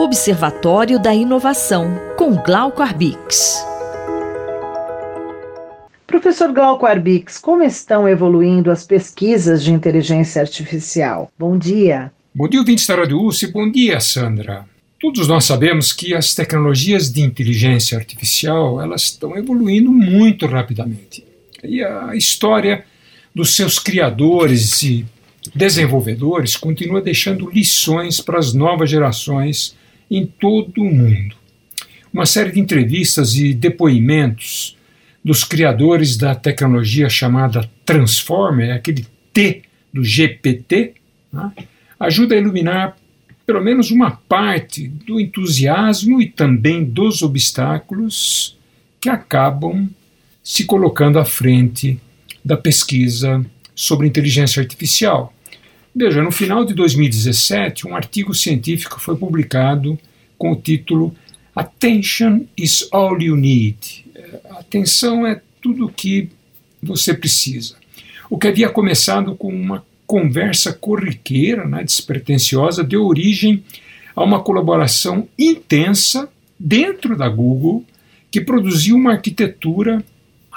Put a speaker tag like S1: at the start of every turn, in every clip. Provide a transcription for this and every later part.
S1: Observatório da Inovação, com Glauco Arbix.
S2: Professor Glauco Arbix, como estão evoluindo as pesquisas de inteligência artificial? Bom dia.
S3: Bom dia, ouvintes da Rádio USP. Bom dia, Sandra. Todos nós sabemos que as tecnologias de inteligência artificial elas estão evoluindo muito rapidamente. E a história dos seus criadores e desenvolvedores continua deixando lições para as novas gerações em todo o mundo. Uma série de entrevistas e depoimentos dos criadores da tecnologia chamada Transformer, aquele T do GPT, né, ajuda a iluminar pelo menos uma parte do entusiasmo e também dos obstáculos que acabam se colocando à frente da pesquisa sobre inteligência artificial. Veja, no final de 2017, um artigo científico foi publicado com o título Attention is all you need. É, atenção é tudo o que você precisa. O que havia começado com uma conversa corriqueira, né, despretensiosa, deu origem a uma colaboração intensa dentro da Google que produziu uma arquitetura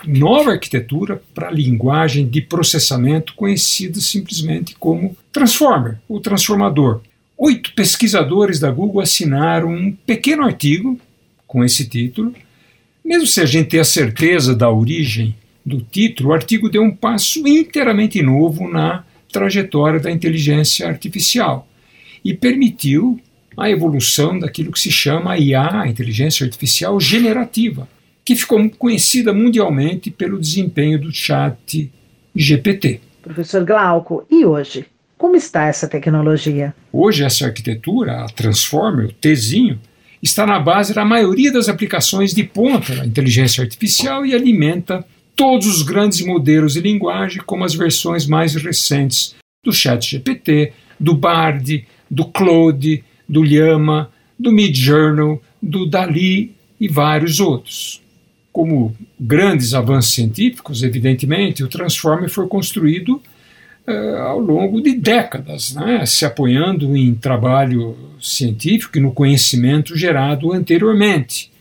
S3: nova arquitetura para a linguagem de processamento conhecida simplesmente como Transformer, o transformador. Oito pesquisadores da Google assinaram um pequeno artigo com esse título. Mesmo se a gente tem a certeza da origem do título, o artigo deu um passo inteiramente novo na trajetória da inteligência artificial e permitiu a evolução daquilo que se chama IA, inteligência artificial generativa, que ficou conhecida mundialmente pelo desempenho do chat GPT.
S2: Professor Glauco, e hoje? Como está essa tecnologia?
S3: Hoje, essa arquitetura, a Transformer, o Tzinho, está na base da maioria das aplicações de ponta da inteligência artificial e alimenta todos os grandes modelos de linguagem, como as versões mais recentes do ChatGPT, do Bard, do Claude, do Llama, do Midjourney, do Dali e vários outros como grandes avanços científicos, evidentemente, o Transformer foi construído uh, ao longo de décadas, né, se apoiando em trabalho científico e no conhecimento gerado anteriormente,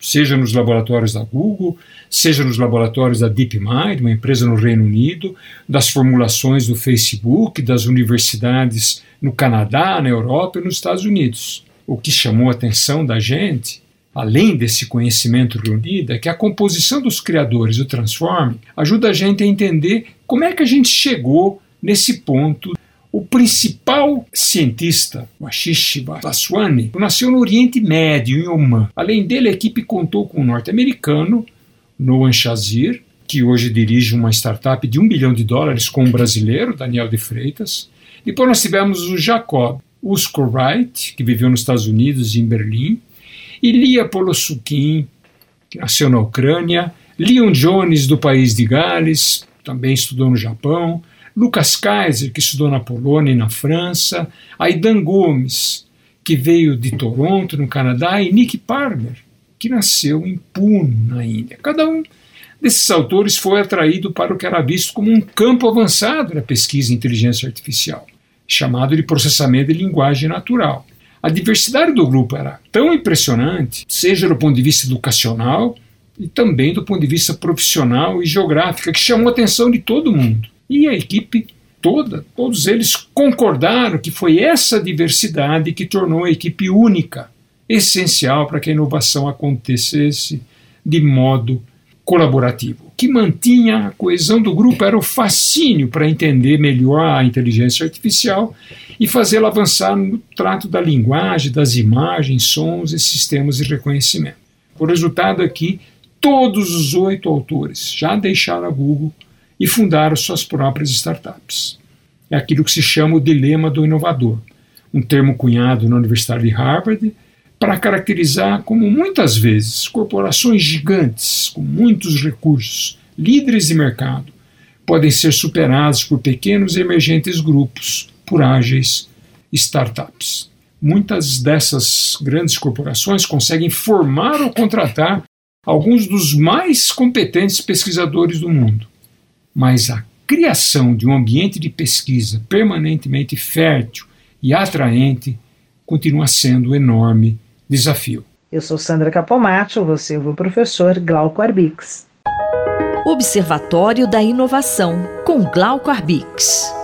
S3: seja nos laboratórios da Google, seja nos laboratórios da DeepMind, uma empresa no Reino Unido, das formulações do Facebook, das universidades no Canadá, na Europa e nos Estados Unidos. O que chamou a atenção da gente além desse conhecimento reunido, é que a composição dos criadores do Transform ajuda a gente a entender como é que a gente chegou nesse ponto. O principal cientista, o Ashish nasceu no Oriente Médio, em Oman. Além dele, a equipe contou com um norte-americano, Noam Shazir, que hoje dirige uma startup de um bilhão de dólares com um brasileiro, Daniel de Freitas. Depois nós tivemos o Jacob Uskorwright, que viveu nos Estados Unidos em Berlim, Ilia Polosukin, que nasceu na Ucrânia, Leon Jones, do país de Gales, também estudou no Japão, Lucas Kaiser, que estudou na Polônia e na França, Aidan Gomes, que veio de Toronto, no Canadá, e Nick Palmer, que nasceu em Puno, na Índia. Cada um desses autores foi atraído para o que era visto como um campo avançado na pesquisa em inteligência artificial, chamado de processamento de linguagem natural. A diversidade do grupo era tão impressionante, seja do ponto de vista educacional e também do ponto de vista profissional e geográfico, que chamou a atenção de todo mundo. E a equipe toda, todos eles concordaram que foi essa diversidade que tornou a equipe única, essencial para que a inovação acontecesse de modo colaborativo. Que mantinha a coesão do grupo era o fascínio para entender melhor a inteligência artificial e fazê-la avançar no trato da linguagem, das imagens, sons e sistemas de reconhecimento. O resultado é que todos os oito autores já deixaram a Google e fundaram suas próprias startups. É aquilo que se chama o dilema do inovador, um termo cunhado na Universidade de Harvard para caracterizar como muitas vezes corporações gigantes com muitos recursos, líderes de mercado, podem ser superadas por pequenos e emergentes grupos, por ágeis startups. Muitas dessas grandes corporações conseguem formar ou contratar alguns dos mais competentes pesquisadores do mundo. Mas a criação de um ambiente de pesquisa permanentemente fértil e atraente continua sendo enorme desafio.
S2: Eu sou Sandra Capomatto, você é o professor Glauco Arbix.
S1: Observatório da Inovação, com Glauco Arbix.